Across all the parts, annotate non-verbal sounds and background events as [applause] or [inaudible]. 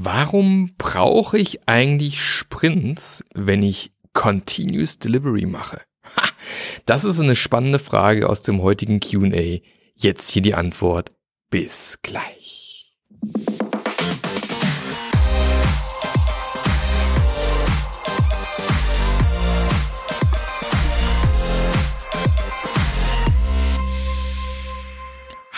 Warum brauche ich eigentlich Sprints, wenn ich Continuous Delivery mache? Ha, das ist eine spannende Frage aus dem heutigen QA. Jetzt hier die Antwort. Bis gleich.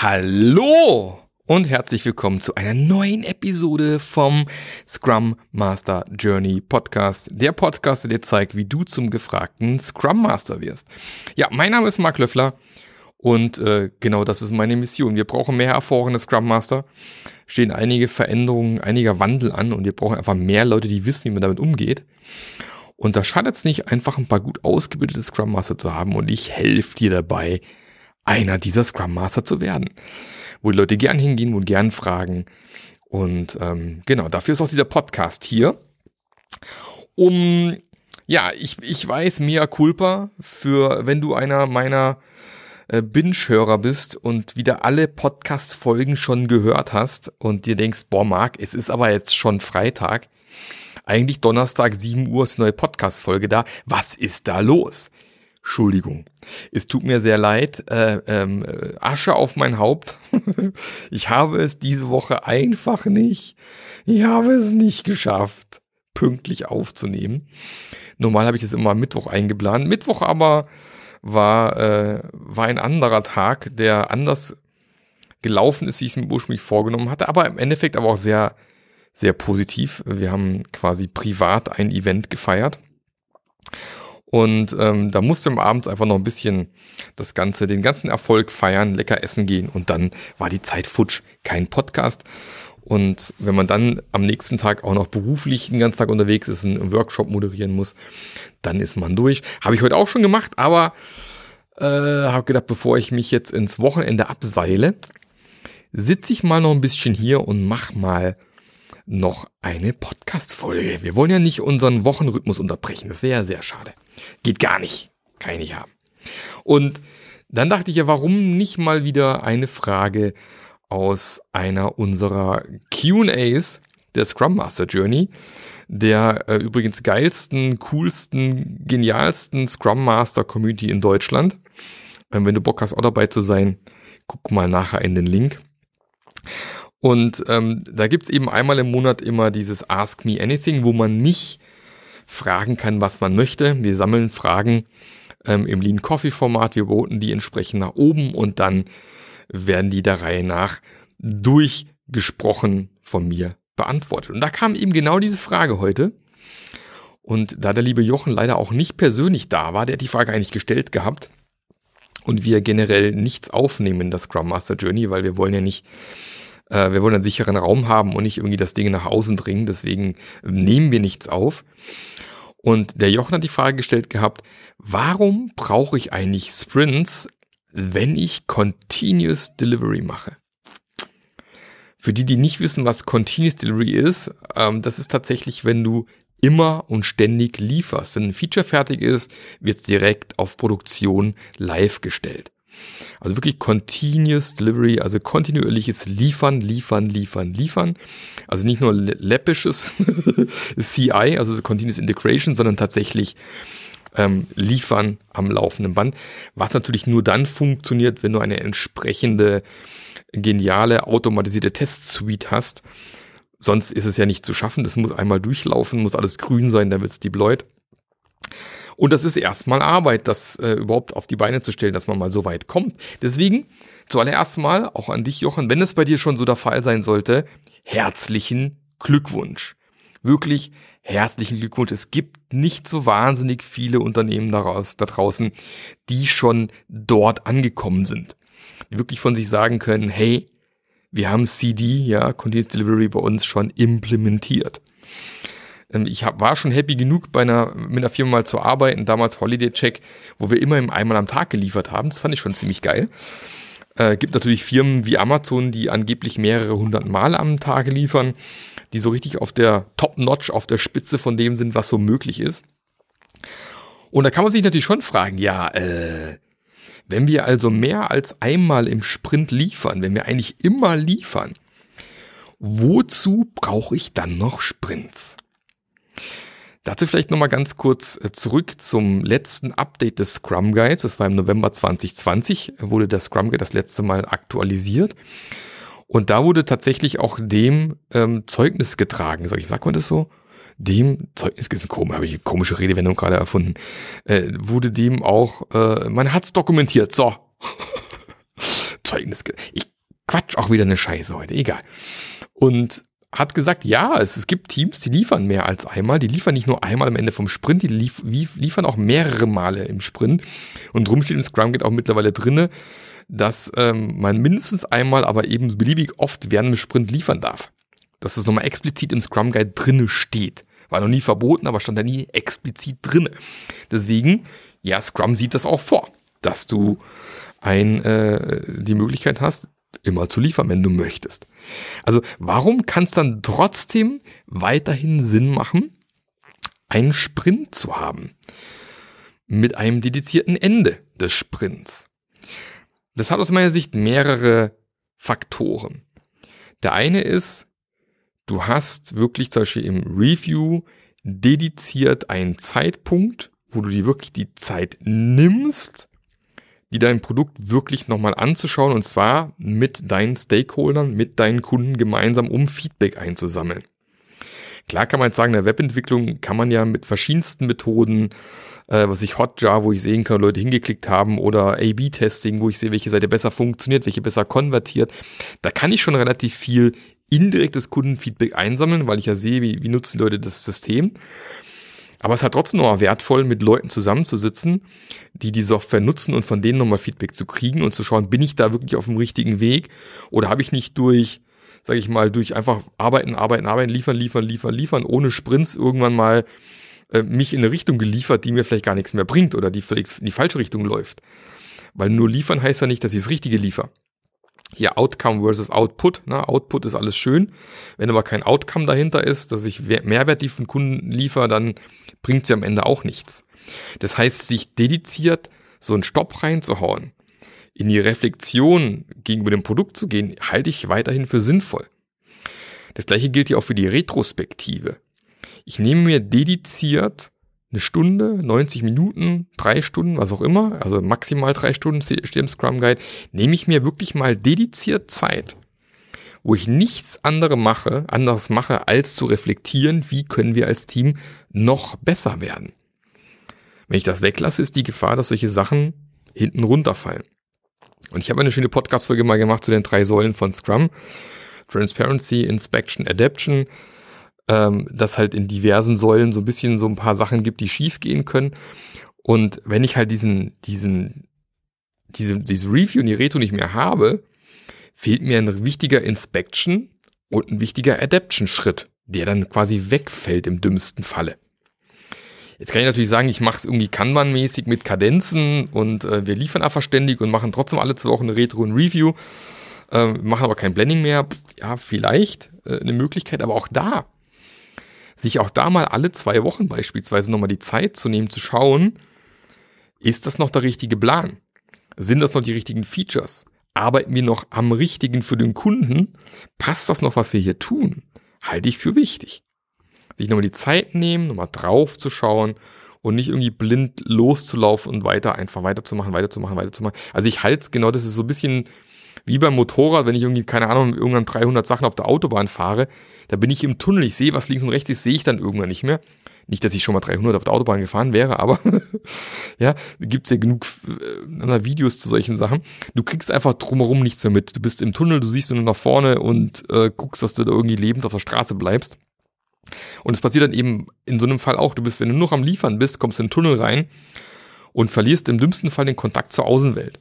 Hallo und herzlich willkommen zu einer neuen Episode vom Scrum Master Journey Podcast. Der Podcast, der dir zeigt, wie du zum gefragten Scrum Master wirst. Ja, mein Name ist Marc Löffler und äh, genau das ist meine Mission. Wir brauchen mehr erfahrene Scrum Master. Stehen einige Veränderungen, einiger Wandel an und wir brauchen einfach mehr Leute, die wissen, wie man damit umgeht. Und da schadet es nicht, einfach ein paar gut ausgebildete Scrum Master zu haben und ich helfe dir dabei, einer dieser Scrum Master zu werden. Wo die Leute gern hingehen und gern fragen. Und ähm, genau, dafür ist auch dieser Podcast hier. Um, ja, ich, ich weiß, mea culpa, für wenn du einer meiner äh, Binge-Hörer bist und wieder alle Podcast-Folgen schon gehört hast und dir denkst, boah, Marc, es ist aber jetzt schon Freitag. Eigentlich Donnerstag 7 Uhr ist eine neue Podcast-Folge da. Was ist da los? Entschuldigung. Es tut mir sehr leid. Äh, ähm, Asche auf mein Haupt. [laughs] ich habe es diese Woche einfach nicht. Ich habe es nicht geschafft, pünktlich aufzunehmen. Normal habe ich es immer Mittwoch eingeplant. Mittwoch aber war, äh, war ein anderer Tag, der anders gelaufen ist, wie ich es mir ursprünglich vorgenommen hatte, aber im Endeffekt aber auch sehr, sehr positiv. Wir haben quasi privat ein Event gefeiert. Und ähm, da musste am Abend einfach noch ein bisschen das Ganze, den ganzen Erfolg feiern, lecker essen gehen und dann war die Zeit futsch, kein Podcast. Und wenn man dann am nächsten Tag auch noch beruflich den ganzen Tag unterwegs ist, einen Workshop moderieren muss, dann ist man durch. Habe ich heute auch schon gemacht, aber äh, habe gedacht, bevor ich mich jetzt ins Wochenende abseile, sitze ich mal noch ein bisschen hier und mach mal noch eine Podcast-Folge. Wir wollen ja nicht unseren Wochenrhythmus unterbrechen. Das wäre ja sehr schade. Geht gar nicht. Kann ich nicht haben. Und dann dachte ich ja, warum nicht mal wieder eine Frage aus einer unserer QAs der Scrum Master Journey, der äh, übrigens geilsten, coolsten, genialsten Scrum Master Community in Deutschland. Ähm, wenn du Bock hast, auch dabei zu sein, guck mal nachher in den Link. Und ähm, da gibt's eben einmal im Monat immer dieses Ask Me Anything, wo man mich fragen kann, was man möchte. Wir sammeln Fragen ähm, im Lean Coffee Format, wir boten die entsprechend nach oben und dann werden die der Reihe nach durchgesprochen von mir beantwortet. Und da kam eben genau diese Frage heute. Und da der liebe Jochen leider auch nicht persönlich da war, der hat die Frage eigentlich gestellt gehabt. Und wir generell nichts aufnehmen in der Scrum Master Journey, weil wir wollen ja nicht äh, wir wollen einen sicheren Raum haben und nicht irgendwie das Ding nach außen dringen. Deswegen nehmen wir nichts auf. Und der Jochen hat die Frage gestellt gehabt, warum brauche ich eigentlich Sprints, wenn ich Continuous Delivery mache? Für die, die nicht wissen, was Continuous Delivery ist, ähm, das ist tatsächlich, wenn du immer und ständig lieferst. Wenn ein Feature fertig ist, wird es direkt auf Produktion live gestellt. Also wirklich Continuous Delivery, also kontinuierliches Liefern, Liefern, Liefern, Liefern. Also nicht nur läppisches [laughs] CI, also Continuous Integration, sondern tatsächlich ähm, Liefern am laufenden Band. Was natürlich nur dann funktioniert, wenn du eine entsprechende geniale automatisierte Testsuite hast. Sonst ist es ja nicht zu schaffen. Das muss einmal durchlaufen, muss alles grün sein, dann wird es deployed. Und das ist erstmal Arbeit, das äh, überhaupt auf die Beine zu stellen, dass man mal so weit kommt. Deswegen zuallererst mal auch an dich, Jochen, wenn es bei dir schon so der Fall sein sollte, herzlichen Glückwunsch. Wirklich herzlichen Glückwunsch. Es gibt nicht so wahnsinnig viele Unternehmen daraus, da draußen, die schon dort angekommen sind. Die wirklich von sich sagen können, hey, wir haben CD, ja, Continuous Delivery bei uns schon implementiert. Ähm, ich hab, war schon happy genug, bei einer, mit einer Firma mal zu arbeiten, damals Holiday Check, wo wir immer einmal am Tag geliefert haben. Das fand ich schon ziemlich geil. Äh, gibt natürlich Firmen wie Amazon, die angeblich mehrere hundert Mal am Tag liefern, die so richtig auf der Top-Notch, auf der Spitze von dem sind, was so möglich ist. Und da kann man sich natürlich schon fragen, ja, äh, wenn wir also mehr als einmal im Sprint liefern, wenn wir eigentlich immer liefern, wozu brauche ich dann noch Sprints? Dazu vielleicht nochmal ganz kurz äh, zurück zum letzten Update des Scrum Guides. Das war im November 2020, wurde der Scrum Guide das letzte Mal aktualisiert. Und da wurde tatsächlich auch dem ähm, Zeugnis getragen, sag ich, sagt man das so? Dem Zeugnis, ist komisch, habe ich eine komische Redewendung gerade erfunden, äh, wurde dem auch, äh, man hat's dokumentiert, so. [laughs] Zeugnis, ich quatsch auch wieder eine Scheiße heute, egal. Und hat gesagt, ja, es, es gibt Teams, die liefern mehr als einmal. Die liefern nicht nur einmal am Ende vom Sprint, die lief, liefern auch mehrere Male im Sprint. Und drum steht im Scrum Gate auch mittlerweile drinne, dass ähm, man mindestens einmal, aber eben beliebig oft während dem Sprint liefern darf. Dass es nochmal explizit im Scrum Guide drinne steht. War noch nie verboten, aber stand da nie explizit drinne. Deswegen, ja, Scrum sieht das auch vor, dass du ein, äh, die Möglichkeit hast, immer zu liefern, wenn du möchtest. Also warum kann es dann trotzdem weiterhin Sinn machen, einen Sprint zu haben? Mit einem dedizierten Ende des Sprints. Das hat aus meiner Sicht mehrere Faktoren. Der eine ist, du hast wirklich zum Beispiel im Review dediziert einen Zeitpunkt, wo du dir wirklich die Zeit nimmst, die dein Produkt wirklich nochmal anzuschauen und zwar mit deinen Stakeholdern, mit deinen Kunden gemeinsam, um Feedback einzusammeln. Klar kann man jetzt sagen, in der Webentwicklung kann man ja mit verschiedensten Methoden, äh, was ich Hotjar, wo ich sehen kann, Leute hingeklickt haben oder A-B-Testing, wo ich sehe, welche Seite besser funktioniert, welche besser konvertiert. Da kann ich schon relativ viel indirektes Kundenfeedback einsammeln, weil ich ja sehe, wie, wie nutzen die Leute das System. Aber es halt trotzdem noch wertvoll, mit Leuten zusammenzusitzen, die die Software nutzen und von denen nochmal Feedback zu kriegen und zu schauen, bin ich da wirklich auf dem richtigen Weg oder habe ich nicht durch, sage ich mal, durch einfach arbeiten, arbeiten, arbeiten, liefern, liefern, liefern, liefern, ohne Sprints irgendwann mal äh, mich in eine Richtung geliefert, die mir vielleicht gar nichts mehr bringt oder die vielleicht in die falsche Richtung läuft. Weil nur liefern heißt ja nicht, dass ich das Richtige liefere hier Outcome versus Output. Ne? Output ist alles schön. Wenn aber kein Outcome dahinter ist, dass ich Mehrwert für den Kunden liefere, dann bringt sie am Ende auch nichts. Das heißt, sich dediziert so einen Stopp reinzuhauen, in die Reflexion gegenüber dem Produkt zu gehen, halte ich weiterhin für sinnvoll. Das gleiche gilt ja auch für die Retrospektive. Ich nehme mir dediziert eine Stunde, 90 Minuten, drei Stunden, was auch immer, also maximal drei Stunden steht im Scrum Guide, nehme ich mir wirklich mal dediziert Zeit, wo ich nichts anderes mache, anderes mache, als zu reflektieren, wie können wir als Team noch besser werden. Wenn ich das weglasse, ist die Gefahr, dass solche Sachen hinten runterfallen. Und ich habe eine schöne Podcast-Folge mal gemacht zu den drei Säulen von Scrum. Transparency, Inspection, Adaption ähm, dass halt in diversen Säulen so ein bisschen so ein paar Sachen gibt, die schief gehen können. Und wenn ich halt diesen, diesen, diese, diese Review und die Reto nicht mehr habe, fehlt mir ein wichtiger Inspection und ein wichtiger Adaption-Schritt, der dann quasi wegfällt im dümmsten Falle. Jetzt kann ich natürlich sagen, ich mache es irgendwie Kanban-mäßig mit Kadenzen und äh, wir liefern einfach ständig und machen trotzdem alle zwei Wochen eine Retro und Review, äh, machen aber kein Blending mehr. Ja, vielleicht äh, eine Möglichkeit, aber auch da sich auch da mal alle zwei Wochen beispielsweise nochmal die Zeit zu nehmen, zu schauen, ist das noch der richtige Plan? Sind das noch die richtigen Features? Arbeiten wir noch am richtigen für den Kunden? Passt das noch, was wir hier tun? Halte ich für wichtig. Sich nochmal die Zeit nehmen, nochmal drauf zu schauen und nicht irgendwie blind loszulaufen und weiter, einfach weiterzumachen, weiterzumachen, weiterzumachen. Also ich halte es genau, das ist so ein bisschen wie beim Motorrad, wenn ich irgendwie, keine Ahnung, irgendwann 300 Sachen auf der Autobahn fahre, da bin ich im Tunnel, ich sehe, was links und rechts ist, sehe ich dann irgendwann nicht mehr. Nicht, dass ich schon mal 300 auf der Autobahn gefahren wäre, aber [laughs] ja, gibt's ja genug äh, Videos zu solchen Sachen. Du kriegst einfach drumherum nichts mehr mit. Du bist im Tunnel, du siehst nur nach vorne und äh, guckst, dass du da irgendwie lebend auf der Straße bleibst. Und es passiert dann eben in so einem Fall auch, du bist, wenn du noch am Liefern bist, kommst in den Tunnel rein und verlierst im dümmsten Fall den Kontakt zur Außenwelt.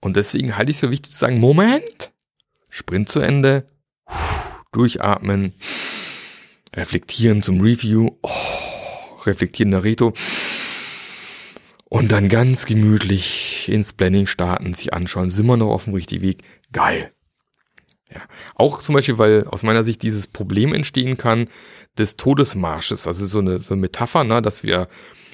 Und deswegen halte ich es für wichtig zu sagen, Moment, Sprint zu Ende, durchatmen, reflektieren zum Review, oh, reflektieren Reto und dann ganz gemütlich ins Planning starten, sich anschauen, sind wir noch auf dem richtigen Weg? Geil. Ja. Auch zum Beispiel, weil aus meiner Sicht dieses Problem entstehen kann des Todesmarsches, also so eine, so eine Metapher, ne, dass wir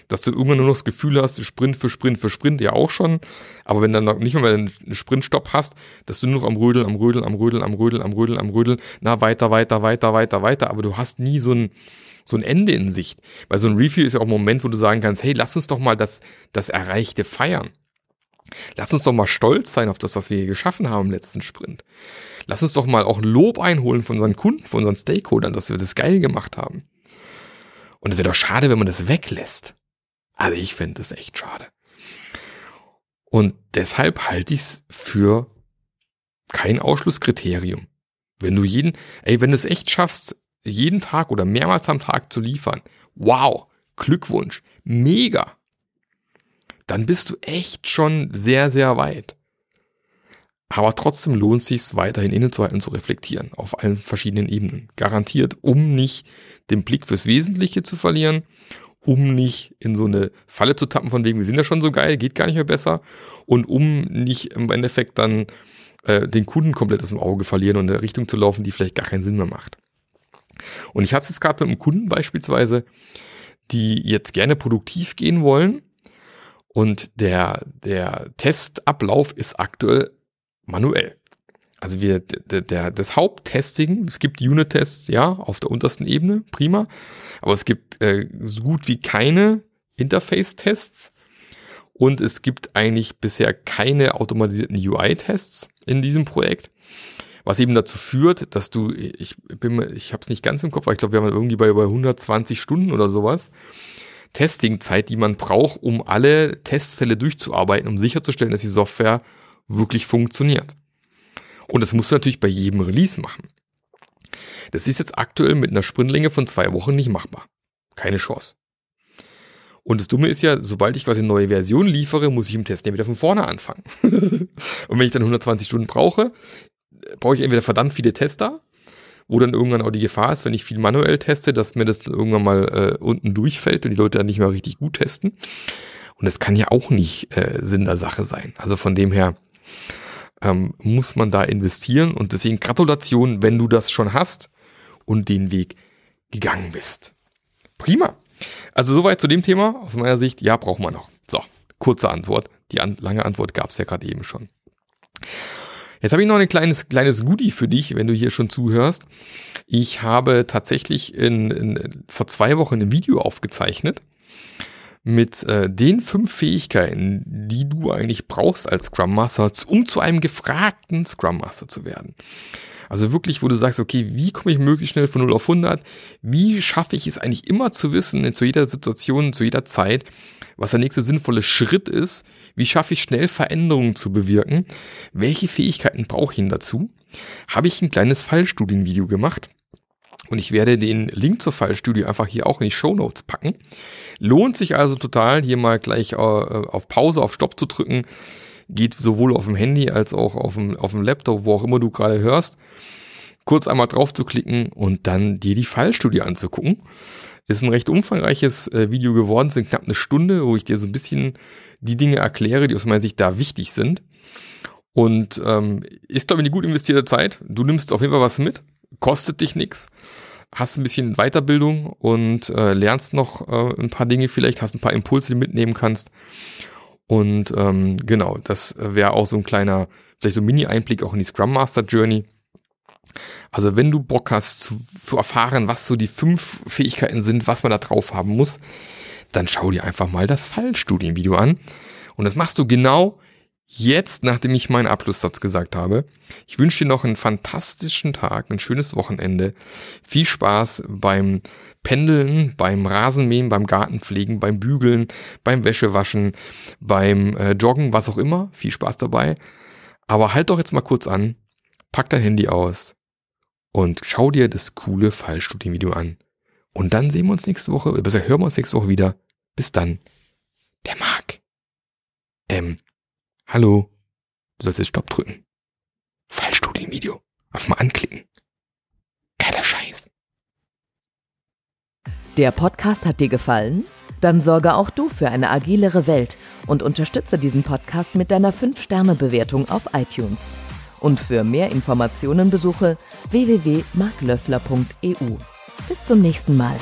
dass du irgendwann nur noch das Gefühl hast, Sprint für Sprint für Sprint, ja auch schon. Aber wenn dann noch nicht mehr einen Sprintstopp hast, dass du nur noch am Rödeln, am Rödeln, am Rödeln, am Rödeln, am Rödeln, am Rödeln, na, weiter, weiter, weiter, weiter, weiter. Aber du hast nie so ein, so ein Ende in Sicht. Weil so ein Review ist ja auch ein Moment, wo du sagen kannst, hey, lass uns doch mal das, das Erreichte feiern. Lass uns doch mal stolz sein auf das, was wir hier geschaffen haben im letzten Sprint. Lass uns doch mal auch Lob einholen von unseren Kunden, von unseren Stakeholdern, dass wir das geil gemacht haben. Und es wäre doch schade, wenn man das weglässt. Also ich finde das echt schade. Und deshalb halte ich es für kein Ausschlusskriterium. Wenn du jeden, ey, wenn du es echt schaffst, jeden Tag oder mehrmals am Tag zu liefern, wow, Glückwunsch, mega. Dann bist du echt schon sehr, sehr weit. Aber trotzdem lohnt es sich weiterhin innezuhalten und zu reflektieren auf allen verschiedenen Ebenen. Garantiert, um nicht den Blick fürs Wesentliche zu verlieren, um nicht in so eine Falle zu tappen, von wegen, wir sind ja schon so geil, geht gar nicht mehr besser, und um nicht im Endeffekt dann äh, den Kunden komplett aus dem Auge verlieren und in eine Richtung zu laufen, die vielleicht gar keinen Sinn mehr macht. Und ich habe es jetzt gerade mit einem Kunden beispielsweise, die jetzt gerne produktiv gehen wollen. Und der, der Testablauf ist aktuell manuell. Also wir, der, der, das Haupttesting, es gibt Unit-Tests, ja, auf der untersten Ebene, prima. Aber es gibt äh, so gut wie keine Interface-Tests. Und es gibt eigentlich bisher keine automatisierten UI-Tests in diesem Projekt. Was eben dazu führt, dass du, ich bin, ich habe es nicht ganz im Kopf, aber ich glaube, wir haben irgendwie bei über 120 Stunden oder sowas. Testingzeit, die man braucht, um alle Testfälle durchzuarbeiten, um sicherzustellen, dass die Software wirklich funktioniert. Und das musst du natürlich bei jedem Release machen. Das ist jetzt aktuell mit einer Sprintlänge von zwei Wochen nicht machbar. Keine Chance. Und das Dumme ist ja, sobald ich quasi eine neue Version liefere, muss ich im Test ja wieder von vorne anfangen. [laughs] und wenn ich dann 120 Stunden brauche, brauche ich entweder verdammt viele Tester, wo dann irgendwann auch die Gefahr ist, wenn ich viel manuell teste, dass mir das irgendwann mal äh, unten durchfällt und die Leute dann nicht mehr richtig gut testen. Und das kann ja auch nicht äh, Sinn der Sache sein. Also von dem her, ähm, muss man da investieren. Und deswegen Gratulation, wenn du das schon hast und den Weg gegangen bist. Prima. Also soweit zu dem Thema. Aus meiner Sicht, ja, braucht man noch. So, kurze Antwort. Die an lange Antwort gab es ja gerade eben schon. Jetzt habe ich noch ein kleines, kleines Goodie für dich, wenn du hier schon zuhörst. Ich habe tatsächlich in, in, vor zwei Wochen ein Video aufgezeichnet mit äh, den fünf Fähigkeiten, die du eigentlich brauchst als Scrum Master, um zu einem gefragten Scrum Master zu werden. Also wirklich, wo du sagst, okay, wie komme ich möglichst schnell von 0 auf 100? Wie schaffe ich es eigentlich immer zu wissen, zu jeder Situation, zu jeder Zeit, was der nächste sinnvolle Schritt ist? Wie schaffe ich schnell Veränderungen zu bewirken? Welche Fähigkeiten brauche ich denn dazu? Habe ich ein kleines Fallstudienvideo gemacht und ich werde den Link zur Fallstudie einfach hier auch in die Show Notes packen. Lohnt sich also total, hier mal gleich äh, auf Pause, auf Stopp zu drücken. Geht sowohl auf dem Handy als auch auf dem, auf dem Laptop, wo auch immer du gerade hörst. Kurz einmal drauf zu klicken und dann dir die Fallstudie anzugucken. Ist ein recht umfangreiches äh, Video geworden, sind knapp eine Stunde, wo ich dir so ein bisschen die Dinge erkläre, die aus meiner Sicht da wichtig sind. Und ähm, ist, glaube ich, eine gut investierte Zeit. Du nimmst auf jeden Fall was mit kostet dich nichts, hast ein bisschen Weiterbildung und äh, lernst noch äh, ein paar Dinge vielleicht, hast ein paar Impulse, die du mitnehmen kannst. Und ähm, genau, das wäre auch so ein kleiner, vielleicht so ein Mini-Einblick auch in die Scrum Master Journey. Also wenn du Bock hast zu, zu erfahren, was so die fünf Fähigkeiten sind, was man da drauf haben muss, dann schau dir einfach mal das Fallstudienvideo an. Und das machst du genau Jetzt, nachdem ich meinen Abschlusssatz gesagt habe, ich wünsche dir noch einen fantastischen Tag, ein schönes Wochenende. Viel Spaß beim Pendeln, beim Rasenmähen, beim Gartenpflegen, beim Bügeln, beim Wäschewaschen, beim äh, Joggen, was auch immer. Viel Spaß dabei. Aber halt doch jetzt mal kurz an, pack dein Handy aus und schau dir das coole Fallstudienvideo an. Und dann sehen wir uns nächste Woche, oder besser hören wir uns nächste Woche wieder. Bis dann. Der Marc. Ähm, Hallo, du sollst jetzt Stopp drücken. Fallstudienvideo. Auf mal anklicken. Geiler Scheiß. Der Podcast hat dir gefallen? Dann sorge auch du für eine agilere Welt und unterstütze diesen Podcast mit deiner 5-Sterne-Bewertung auf iTunes. Und für mehr Informationen besuche www.marklöffler.eu. Bis zum nächsten Mal.